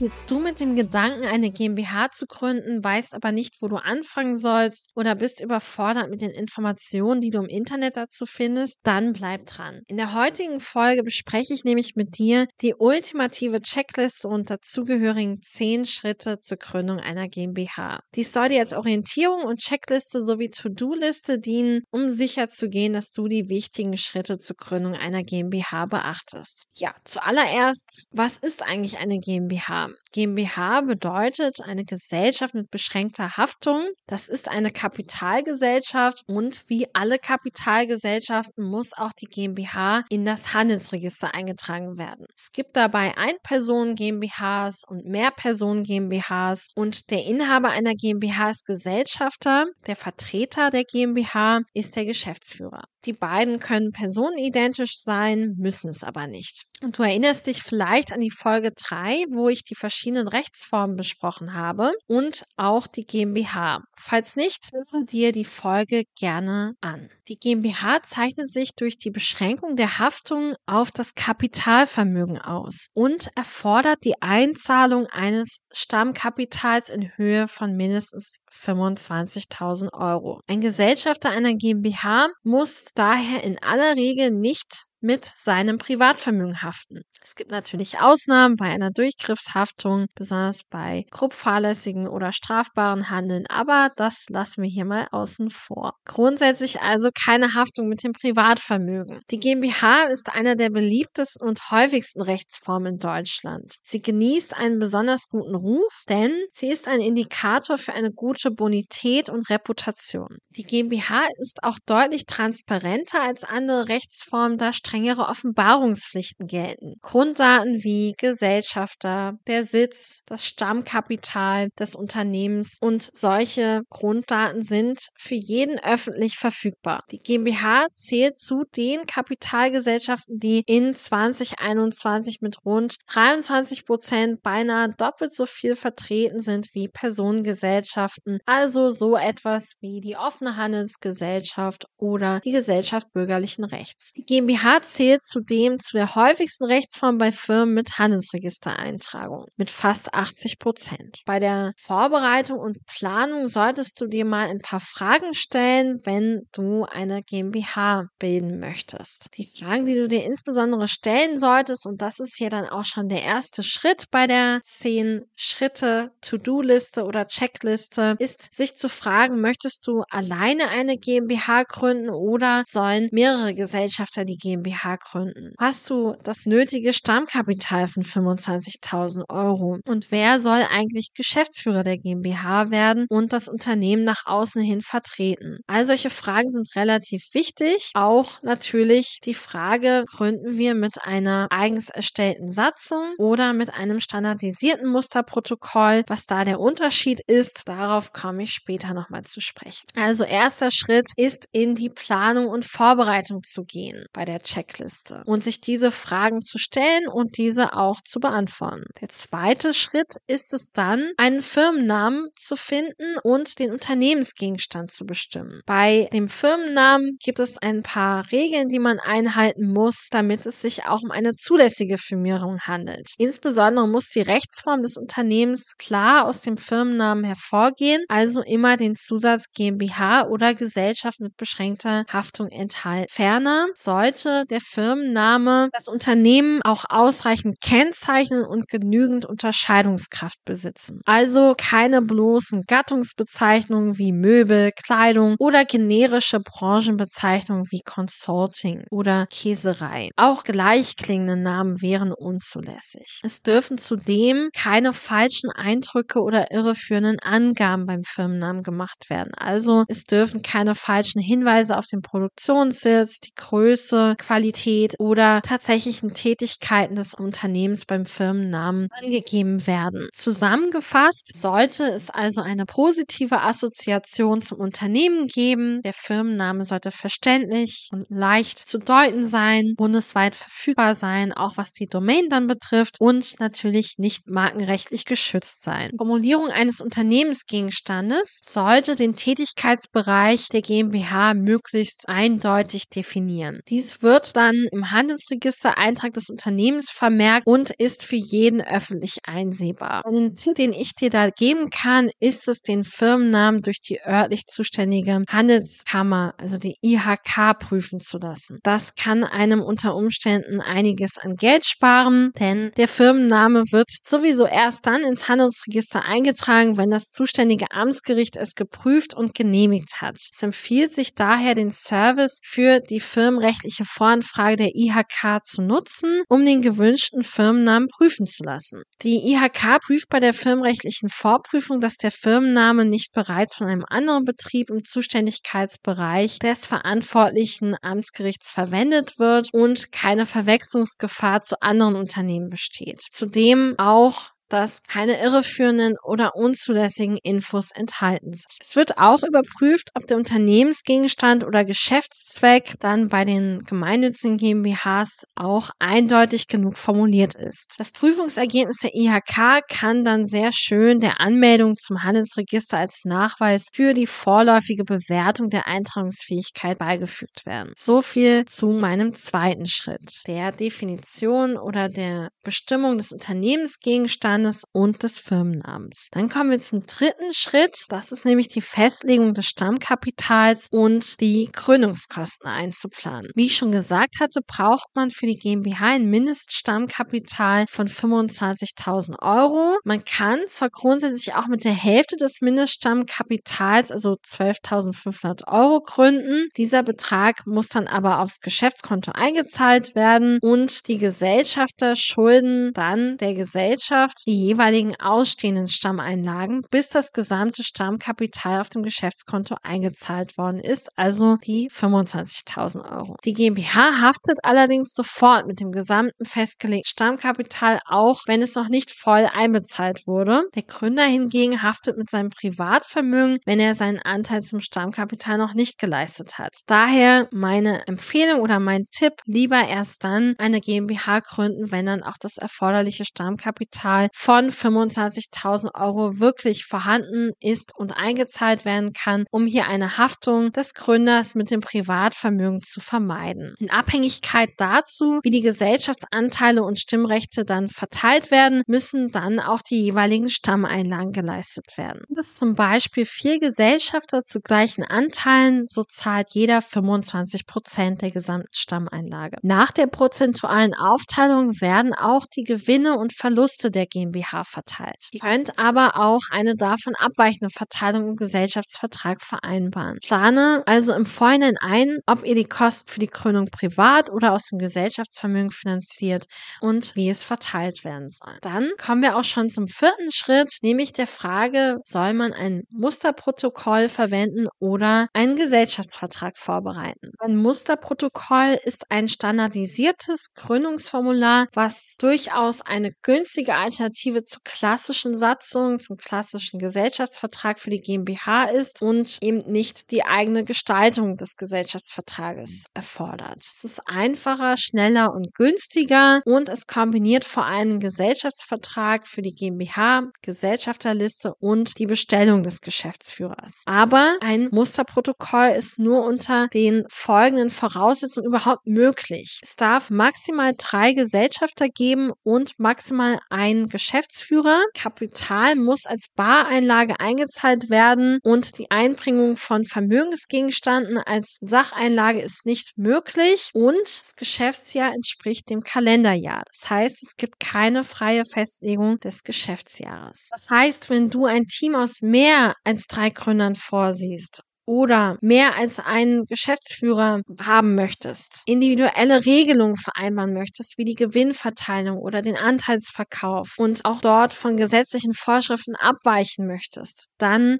Spielst du mit dem Gedanken, eine GmbH zu gründen, weißt aber nicht, wo du anfangen sollst oder bist überfordert mit den Informationen, die du im Internet dazu findest? Dann bleib dran. In der heutigen Folge bespreche ich nämlich mit dir die ultimative Checkliste und dazugehörigen zehn Schritte zur Gründung einer GmbH. Dies soll dir als Orientierung und Checkliste sowie To-Do-Liste dienen, um sicherzugehen, dass du die wichtigen Schritte zur Gründung einer GmbH beachtest. Ja, zuallererst, was ist eigentlich eine GmbH? GmbH bedeutet eine Gesellschaft mit beschränkter Haftung. Das ist eine Kapitalgesellschaft und wie alle Kapitalgesellschaften muss auch die GmbH in das Handelsregister eingetragen werden. Es gibt dabei Ein-Personen GmbHs und Mehrpersonen GmbHs und der Inhaber einer GmbH ist Gesellschafter, der Vertreter der GmbH ist der Geschäftsführer. Die beiden können personenidentisch sein, müssen es aber nicht. Und du erinnerst dich vielleicht an die Folge 3, wo ich die verschiedenen Rechtsformen besprochen habe und auch die GmbH. Falls nicht, höre dir die Folge gerne an. Die GmbH zeichnet sich durch die Beschränkung der Haftung auf das Kapitalvermögen aus und erfordert die Einzahlung eines Stammkapitals in Höhe von mindestens 25.000 Euro. Ein Gesellschafter einer GmbH muss daher in aller Regel nicht mit seinem Privatvermögen haften. Es gibt natürlich Ausnahmen bei einer Durchgriffshaftung, besonders bei grob fahrlässigen oder strafbaren Handeln, aber das lassen wir hier mal außen vor. Grundsätzlich also keine Haftung mit dem Privatvermögen. Die GmbH ist einer der beliebtesten und häufigsten Rechtsformen in Deutschland. Sie genießt einen besonders guten Ruf, denn sie ist ein Indikator für eine gute Bonität und Reputation. Die GmbH ist auch deutlich transparenter als andere Rechtsformen, da strengere Offenbarungspflichten gelten. Grunddaten wie Gesellschafter, der Sitz, das Stammkapital des Unternehmens und solche Grunddaten sind für jeden öffentlich verfügbar. Die GmbH zählt zu den Kapitalgesellschaften, die in 2021 mit rund 23 Prozent beinahe doppelt so viel vertreten sind wie Personengesellschaften, also so etwas wie die offene Handelsgesellschaft oder die Gesellschaft bürgerlichen Rechts. Die GmbH zählt zudem zu der häufigsten Rechtsform bei Firmen mit Handelsregistereintragung mit fast 80 Prozent. Bei der Vorbereitung und Planung solltest du dir mal ein paar Fragen stellen, wenn du eine GmbH bilden möchtest. Die Fragen, die du dir insbesondere stellen solltest, und das ist hier dann auch schon der erste Schritt bei der 10 Schritte To-Do-Liste oder Checkliste, ist sich zu fragen, möchtest du alleine eine GmbH gründen oder sollen mehrere Gesellschafter die GmbH GmbH gründen? Hast du das nötige Stammkapital von 25.000 Euro? Und wer soll eigentlich Geschäftsführer der GmbH werden und das Unternehmen nach außen hin vertreten? All solche Fragen sind relativ wichtig. Auch natürlich die Frage, gründen wir mit einer eigens erstellten Satzung oder mit einem standardisierten Musterprotokoll? Was da der Unterschied ist, darauf komme ich später nochmal zu sprechen. Also erster Schritt ist in die Planung und Vorbereitung zu gehen bei der Check Checkliste und sich diese Fragen zu stellen und diese auch zu beantworten. Der zweite Schritt ist es dann, einen Firmennamen zu finden und den Unternehmensgegenstand zu bestimmen. Bei dem Firmennamen gibt es ein paar Regeln, die man einhalten muss, damit es sich auch um eine zulässige Firmierung handelt. Insbesondere muss die Rechtsform des Unternehmens klar aus dem Firmennamen hervorgehen, also immer den Zusatz GmbH oder Gesellschaft mit beschränkter Haftung enthalten. Ferner sollte der Firmenname das Unternehmen auch ausreichend kennzeichnen und genügend Unterscheidungskraft besitzen. Also keine bloßen Gattungsbezeichnungen wie Möbel, Kleidung oder generische Branchenbezeichnungen wie Consulting oder Käserei. Auch gleichklingende Namen wären unzulässig. Es dürfen zudem keine falschen Eindrücke oder irreführenden Angaben beim Firmennamen gemacht werden. Also es dürfen keine falschen Hinweise auf den Produktionssitz, die Größe, Qualität Geschäftsmodalität oder tatsächlichen Tätigkeiten des Unternehmens beim Firmennamen angegeben werden. Zusammengefasst sollte es also eine positive Assoziation zum Unternehmen geben. Der Firmenname sollte verständlich und leicht zu deuten sein, bundesweit verfügbar sein, auch was die Domain dann betrifft und natürlich nicht markenrechtlich geschützt sein. Formulierung eines Unternehmensgegenstandes sollte den Tätigkeitsbereich der GmbH möglichst eindeutig definieren. Dies wird dann im Handelsregister-Eintrag des Unternehmens vermerkt und ist für jeden öffentlich einsehbar. Ein Tipp, den ich dir da geben kann, ist es, den Firmennamen durch die örtlich zuständige Handelskammer, also die IHK, prüfen zu lassen. Das kann einem unter Umständen einiges an Geld sparen, denn der Firmenname wird sowieso erst dann ins Handelsregister eingetragen, wenn das zuständige Amtsgericht es geprüft und genehmigt hat. Es empfiehlt sich daher, den Service für die firmenrechtliche Voranfrage der IHK zu nutzen, um den gewünschten Firmennamen prüfen zu lassen. Die IHK prüft bei der firmenrechtlichen Vorprüfung, dass der Firmenname nicht bereits von einem anderen Betrieb im Zuständigkeitsbereich des verantwortlichen Amtsgerichts verwendet wird und keine Verwechslungsgefahr zu anderen Unternehmen besteht. Zudem auch dass keine irreführenden oder unzulässigen Infos enthalten sind. Es wird auch überprüft, ob der Unternehmensgegenstand oder Geschäftszweck dann bei den gemeinnützigen GmbHs auch eindeutig genug formuliert ist. Das Prüfungsergebnis der IHK kann dann sehr schön der Anmeldung zum Handelsregister als Nachweis für die vorläufige Bewertung der Eintragungsfähigkeit beigefügt werden. So viel zu meinem zweiten Schritt, der Definition oder der Bestimmung des Unternehmensgegenstands Konzernes und des Firmennamens. Dann kommen wir zum dritten Schritt. Das ist nämlich die Festlegung des Stammkapitals und die Gründungskosten einzuplanen. Wie ich schon gesagt hatte, braucht man für die GmbH ein Mindeststammkapital von 25.000 Euro. Man kann zwar grundsätzlich auch mit der Hälfte des Mindeststammkapitals, also 12.500 Euro, gründen. Dieser Betrag muss dann aber aufs Geschäftskonto eingezahlt werden und die Gesellschafter schulden dann der Gesellschaft die jeweiligen ausstehenden Stammeinlagen, bis das gesamte Stammkapital auf dem Geschäftskonto eingezahlt worden ist, also die 25.000 Euro. Die GmbH haftet allerdings sofort mit dem gesamten festgelegten Stammkapital, auch wenn es noch nicht voll einbezahlt wurde. Der Gründer hingegen haftet mit seinem Privatvermögen, wenn er seinen Anteil zum Stammkapital noch nicht geleistet hat. Daher meine Empfehlung oder mein Tipp, lieber erst dann eine GmbH gründen, wenn dann auch das erforderliche Stammkapital von 25.000 Euro wirklich vorhanden ist und eingezahlt werden kann, um hier eine Haftung des Gründers mit dem Privatvermögen zu vermeiden. In Abhängigkeit dazu, wie die Gesellschaftsanteile und Stimmrechte dann verteilt werden, müssen dann auch die jeweiligen Stammeinlagen geleistet werden. Das zum Beispiel vier Gesellschafter zu gleichen Anteilen, so zahlt jeder 25 Prozent der gesamten Stammeinlage. Nach der prozentualen Aufteilung werden auch die Gewinne und Verluste der GmbH GmbH verteilt. Ihr könnt aber auch eine davon abweichende Verteilung im Gesellschaftsvertrag vereinbaren. Plane also im Vorhinein ein, ob ihr die Kosten für die Gründung privat oder aus dem Gesellschaftsvermögen finanziert und wie es verteilt werden soll. Dann kommen wir auch schon zum vierten Schritt, nämlich der Frage, soll man ein Musterprotokoll verwenden oder einen Gesellschaftsvertrag vorbereiten. Ein Musterprotokoll ist ein standardisiertes Gründungsformular, was durchaus eine günstige Alternative Alternative zur klassischen Satzung, zum klassischen Gesellschaftsvertrag für die GmbH ist und eben nicht die eigene Gestaltung des Gesellschaftsvertrages erfordert. Es ist einfacher, schneller und günstiger und es kombiniert vor allem Gesellschaftsvertrag für die GmbH, Gesellschafterliste und die Bestellung des Geschäftsführers. Aber ein Musterprotokoll ist nur unter den folgenden Voraussetzungen überhaupt möglich. Es darf maximal drei Gesellschafter geben und maximal ein Geschäftsführer Geschäftsführer. Kapital muss als Bareinlage eingezahlt werden und die Einbringung von Vermögensgegenständen als Sacheinlage ist nicht möglich und das Geschäftsjahr entspricht dem Kalenderjahr. Das heißt, es gibt keine freie Festlegung des Geschäftsjahres. Das heißt, wenn du ein Team aus mehr als drei Gründern vorsiehst oder mehr als einen Geschäftsführer haben möchtest, individuelle Regelungen vereinbaren möchtest, wie die Gewinnverteilung oder den Anteilsverkauf und auch dort von gesetzlichen Vorschriften abweichen möchtest, dann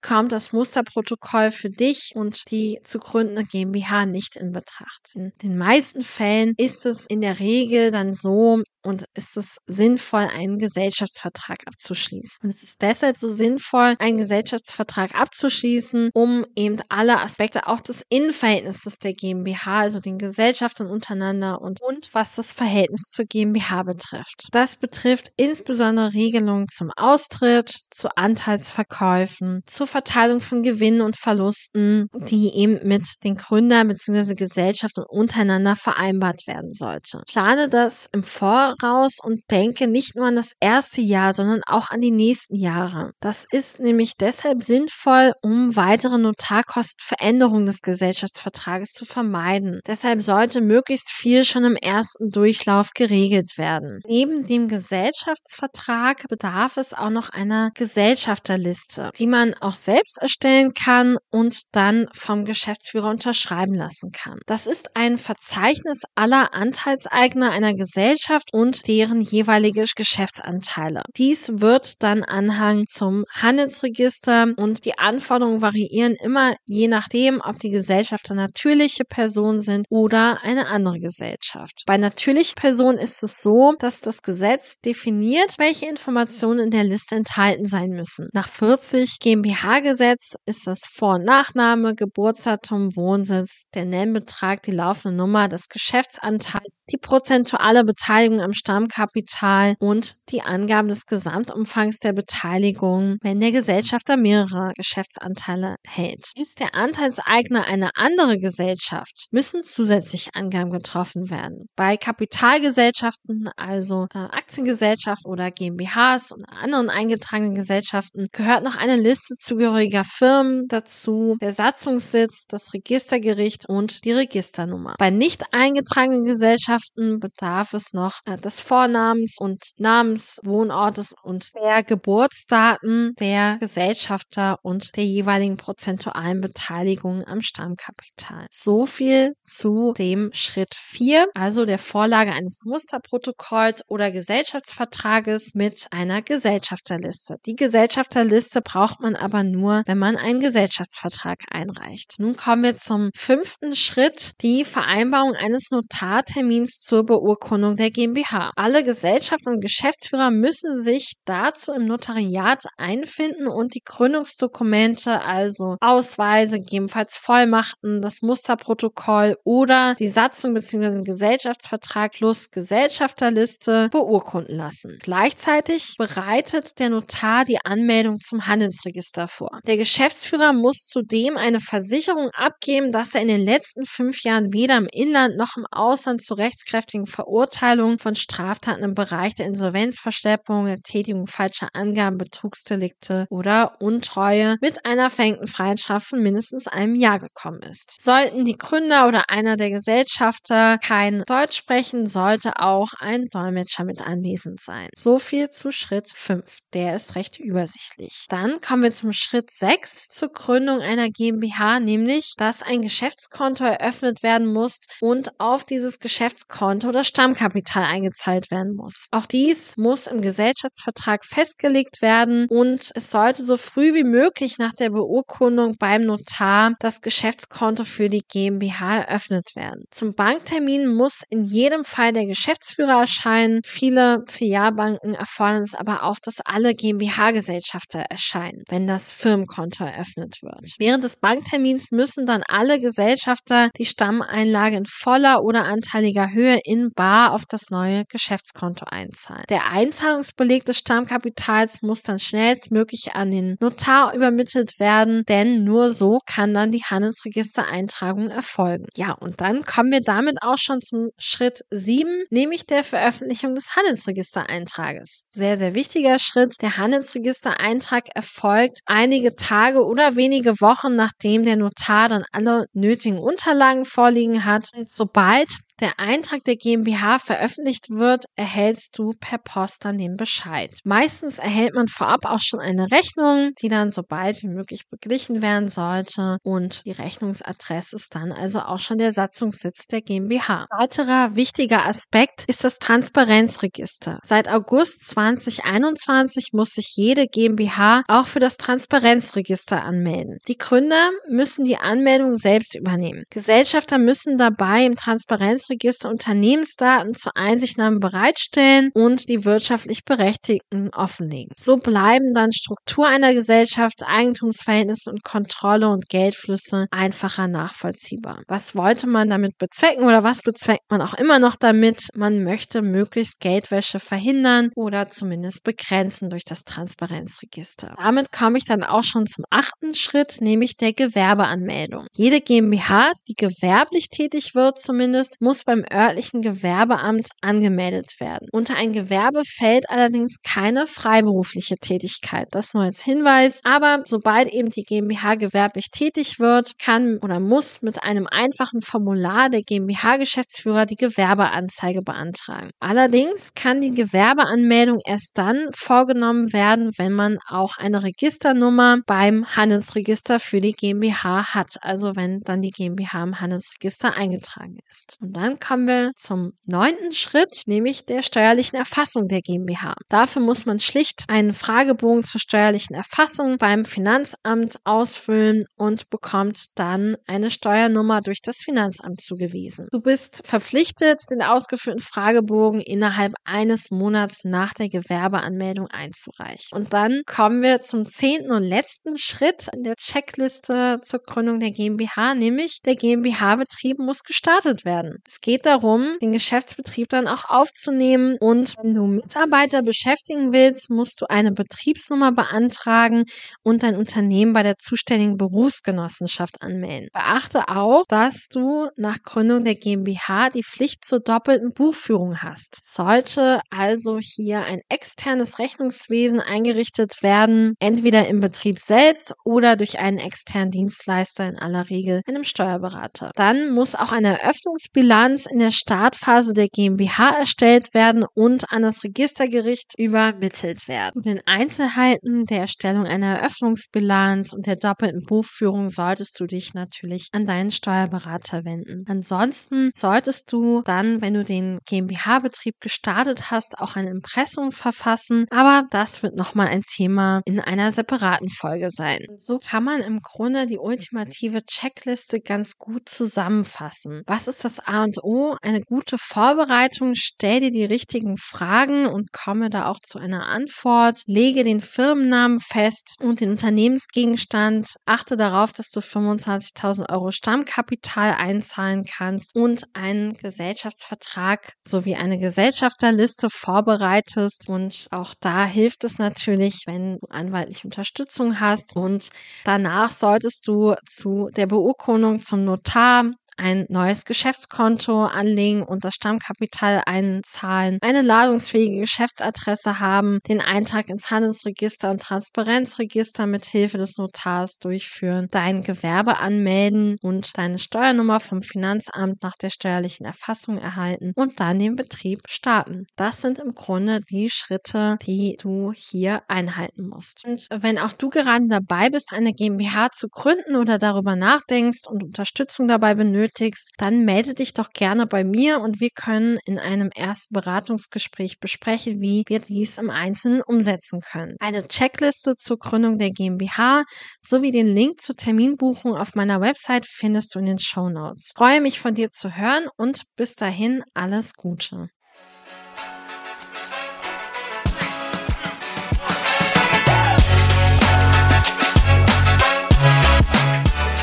kommt das Musterprotokoll für dich und die zu gründende GmbH nicht in Betracht. In den meisten Fällen ist es in der Regel dann so, und ist es sinnvoll, einen Gesellschaftsvertrag abzuschließen. Und es ist deshalb so sinnvoll, einen Gesellschaftsvertrag abzuschließen, um eben alle Aspekte auch des Innenverhältnisses der GmbH, also den Gesellschaften untereinander und, und was das Verhältnis zur GmbH betrifft. Das betrifft insbesondere Regelungen zum Austritt, zu Anteilsverkäufen, zur Verteilung von Gewinnen und Verlusten, die eben mit den Gründern bzw. Gesellschaften untereinander vereinbart werden sollte. Plane das im Vor raus und denke nicht nur an das erste Jahr, sondern auch an die nächsten Jahre. Das ist nämlich deshalb sinnvoll, um weitere Notarkostenveränderungen des Gesellschaftsvertrages zu vermeiden. Deshalb sollte möglichst viel schon im ersten Durchlauf geregelt werden. Neben dem Gesellschaftsvertrag bedarf es auch noch einer Gesellschafterliste, die man auch selbst erstellen kann und dann vom Geschäftsführer unterschreiben lassen kann. Das ist ein Verzeichnis aller Anteilseigner einer Gesellschaft und und deren jeweilige Geschäftsanteile. Dies wird dann Anhang zum Handelsregister und die Anforderungen variieren immer je nachdem, ob die Gesellschafter natürliche Personen sind oder eine andere Gesellschaft. Bei natürlichen Personen ist es so, dass das Gesetz definiert, welche Informationen in der Liste enthalten sein müssen. Nach 40 GmbH-Gesetz ist das Vor- und Nachname, Geburtsdatum, Wohnsitz, der Nennbetrag, die laufende Nummer des Geschäftsanteils, die prozentuale Beteiligung am Stammkapital und die Angaben des Gesamtumfangs der Beteiligung, wenn der Gesellschafter mehrere Geschäftsanteile hält. Ist der Anteilseigner eine andere Gesellschaft, müssen zusätzlich Angaben getroffen werden. Bei Kapitalgesellschaften, also äh, Aktiengesellschaften oder GmbHs und anderen eingetragenen Gesellschaften, gehört noch eine Liste zugehöriger Firmen dazu, der Satzungssitz, das Registergericht und die Registernummer. Bei nicht eingetragenen Gesellschaften bedarf es noch des Vornamens und Namens, Wohnortes und der Geburtsdaten der Gesellschafter und der jeweiligen prozentualen Beteiligung am Stammkapital. So viel zu dem Schritt 4, also der Vorlage eines Musterprotokolls oder Gesellschaftsvertrages mit einer Gesellschafterliste. Die Gesellschafterliste braucht man aber nur, wenn man einen Gesellschaftsvertrag einreicht. Nun kommen wir zum fünften Schritt, die Vereinbarung eines Notartermins zur Beurkundung der GmbH. Alle Gesellschaften und Geschäftsführer müssen sich dazu im Notariat einfinden und die Gründungsdokumente, also Ausweise, gegebenenfalls Vollmachten, das Musterprotokoll oder die Satzung bzw. Gesellschaftsvertrag plus Gesellschafterliste beurkunden lassen. Gleichzeitig bereitet der Notar die Anmeldung zum Handelsregister vor. Der Geschäftsführer muss zudem eine Versicherung abgeben, dass er in den letzten fünf Jahren weder im Inland noch im Ausland zu rechtskräftigen Verurteilungen von Straftaten im Bereich der Insolvenzverschleppung, der Tätigung falscher Angaben, Betrugsdelikte oder Untreue mit einer verhängten Freiheitsstrafe von mindestens einem Jahr gekommen ist. Sollten die Gründer oder einer der Gesellschafter kein Deutsch sprechen, sollte auch ein Dolmetscher mit anwesend sein. So viel zu Schritt 5. Der ist recht übersichtlich. Dann kommen wir zum Schritt 6 zur Gründung einer GmbH, nämlich, dass ein Geschäftskonto eröffnet werden muss und auf dieses Geschäftskonto das Stammkapital eingezahlt gezahlt werden muss. Auch dies muss im Gesellschaftsvertrag festgelegt werden und es sollte so früh wie möglich nach der Beurkundung beim Notar das Geschäftskonto für die GmbH eröffnet werden. Zum Banktermin muss in jedem Fall der Geschäftsführer erscheinen. Viele Filialbanken erfordern es aber auch, dass alle GmbH-Gesellschafter erscheinen, wenn das Firmenkonto eröffnet wird. Während des Banktermins müssen dann alle Gesellschafter die Stammeinlage in voller oder anteiliger Höhe in Bar auf das neue Geschäftskonto einzahlen. Der Einzahlungsbeleg des Stammkapitals muss dann schnellstmöglich an den Notar übermittelt werden, denn nur so kann dann die Handelsregistereintragung erfolgen. Ja, und dann kommen wir damit auch schon zum Schritt 7, nämlich der Veröffentlichung des Handelsregistereintrages. Sehr, sehr wichtiger Schritt. Der Handelsregistereintrag erfolgt einige Tage oder wenige Wochen, nachdem der Notar dann alle nötigen Unterlagen vorliegen hat. Und sobald der Eintrag der GmbH veröffentlicht wird, erhältst du per Post dann den Bescheid. Meistens erhält man vorab auch schon eine Rechnung, die dann so bald wie möglich beglichen werden sollte und die Rechnungsadresse ist dann also auch schon der Satzungssitz der GmbH. Weiterer wichtiger Aspekt ist das Transparenzregister. Seit August 2021 muss sich jede GmbH auch für das Transparenzregister anmelden. Die Gründer müssen die Anmeldung selbst übernehmen. Gesellschafter müssen dabei im Transparenzregister Unternehmensdaten zur Einsichtnahme bereitstellen und die wirtschaftlich Berechtigten offenlegen. So bleiben dann Struktur einer Gesellschaft, Eigentumsverhältnisse und Kontrolle und Geldflüsse einfacher nachvollziehbar. Was wollte man damit bezwecken oder was bezweckt man auch immer noch damit? Man möchte möglichst Geldwäsche verhindern oder zumindest begrenzen durch das Transparenzregister. Damit komme ich dann auch schon zum achten Schritt, nämlich der Gewerbeanmeldung. Jede GmbH, die gewerblich tätig wird zumindest, muss beim örtlichen Gewerbeamt angemeldet werden. Unter ein Gewerbe fällt allerdings keine freiberufliche Tätigkeit. Das nur als Hinweis. Aber sobald eben die GmbH gewerblich tätig wird, kann oder muss mit einem einfachen Formular der GmbH-Geschäftsführer die Gewerbeanzeige beantragen. Allerdings kann die Gewerbeanmeldung erst dann vorgenommen werden, wenn man auch eine Registernummer beim Handelsregister für die GmbH hat. Also wenn dann die GmbH im Handelsregister eingetragen ist. Und dann kommen wir zum neunten Schritt, nämlich der steuerlichen Erfassung der GmbH. Dafür muss man schlicht einen Fragebogen zur steuerlichen Erfassung beim Finanzamt ausfüllen und bekommt dann eine Steuernummer durch das Finanzamt zugewiesen. Du bist verpflichtet, den ausgeführten Fragebogen innerhalb eines Monats nach der Gewerbeanmeldung einzureichen. Und dann kommen wir zum zehnten und letzten Schritt in der Checkliste zur Gründung der GmbH, nämlich der GmbH-Betrieb muss gestartet werden. Es geht darum, den Geschäftsbetrieb dann auch aufzunehmen und wenn du Mitarbeiter beschäftigen willst, musst du eine Betriebsnummer beantragen und dein Unternehmen bei der zuständigen Berufsgenossenschaft anmelden. Beachte auch, dass du nach Gründung der GmbH die Pflicht zur doppelten Buchführung hast. Sollte also hier ein externes Rechnungswesen eingerichtet werden, entweder im Betrieb selbst oder durch einen externen Dienstleister, in aller Regel einem Steuerberater. Dann muss auch eine Eröffnungsbilanz in der Startphase der GmbH erstellt werden und an das Registergericht übermittelt werden. In den Einzelheiten der Erstellung einer Eröffnungsbilanz und der doppelten Buchführung solltest du dich natürlich an deinen Steuerberater wenden. Ansonsten solltest du dann, wenn du den GmbH-Betrieb gestartet hast, auch ein Impressum verfassen. Aber das wird nochmal ein Thema in einer separaten Folge sein. So kann man im Grunde die ultimative Checkliste ganz gut zusammenfassen. Was ist das A O? Eine gute Vorbereitung. Stell dir die richtigen Fragen und komme da auch zu einer Antwort. Lege den Firmennamen fest und den Unternehmensgegenstand. Achte darauf, dass du 25.000 Euro Stammkapital einzahlen kannst und einen Gesellschaftsvertrag sowie eine Gesellschafterliste vorbereitest. Und auch da hilft es natürlich, wenn du anwaltliche Unterstützung hast. Und danach solltest du zu der Beurkundung zum Notar ein neues Geschäftskonto anlegen und das Stammkapital einzahlen, eine ladungsfähige Geschäftsadresse haben, den Eintrag ins Handelsregister und Transparenzregister mit Hilfe des Notars durchführen, dein Gewerbe anmelden und deine Steuernummer vom Finanzamt nach der steuerlichen Erfassung erhalten und dann den Betrieb starten. Das sind im Grunde die Schritte, die du hier einhalten musst. Und wenn auch du gerade dabei bist, eine GmbH zu gründen oder darüber nachdenkst und Unterstützung dabei benötigst, benötigst, dann melde dich doch gerne bei mir und wir können in einem ersten Beratungsgespräch besprechen, wie wir dies im Einzelnen umsetzen können. Eine Checkliste zur Gründung der GmbH sowie den Link zur Terminbuchung auf meiner Website findest du in den Show Notes. Freue mich von dir zu hören und bis dahin alles Gute.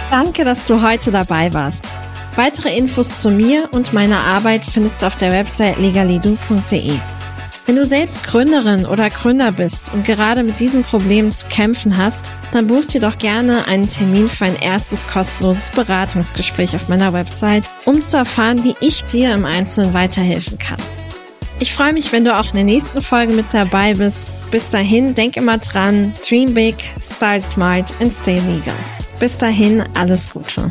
Danke, dass du heute dabei warst. Weitere Infos zu mir und meiner Arbeit findest du auf der Website legalidu.de. Wenn du selbst Gründerin oder Gründer bist und gerade mit diesem Problem zu kämpfen hast, dann buch dir doch gerne einen Termin für ein erstes kostenloses Beratungsgespräch auf meiner Website, um zu erfahren, wie ich dir im Einzelnen weiterhelfen kann. Ich freue mich, wenn du auch in der nächsten Folge mit dabei bist. Bis dahin, denk immer dran, dream big, style smart and stay legal. Bis dahin, alles Gute.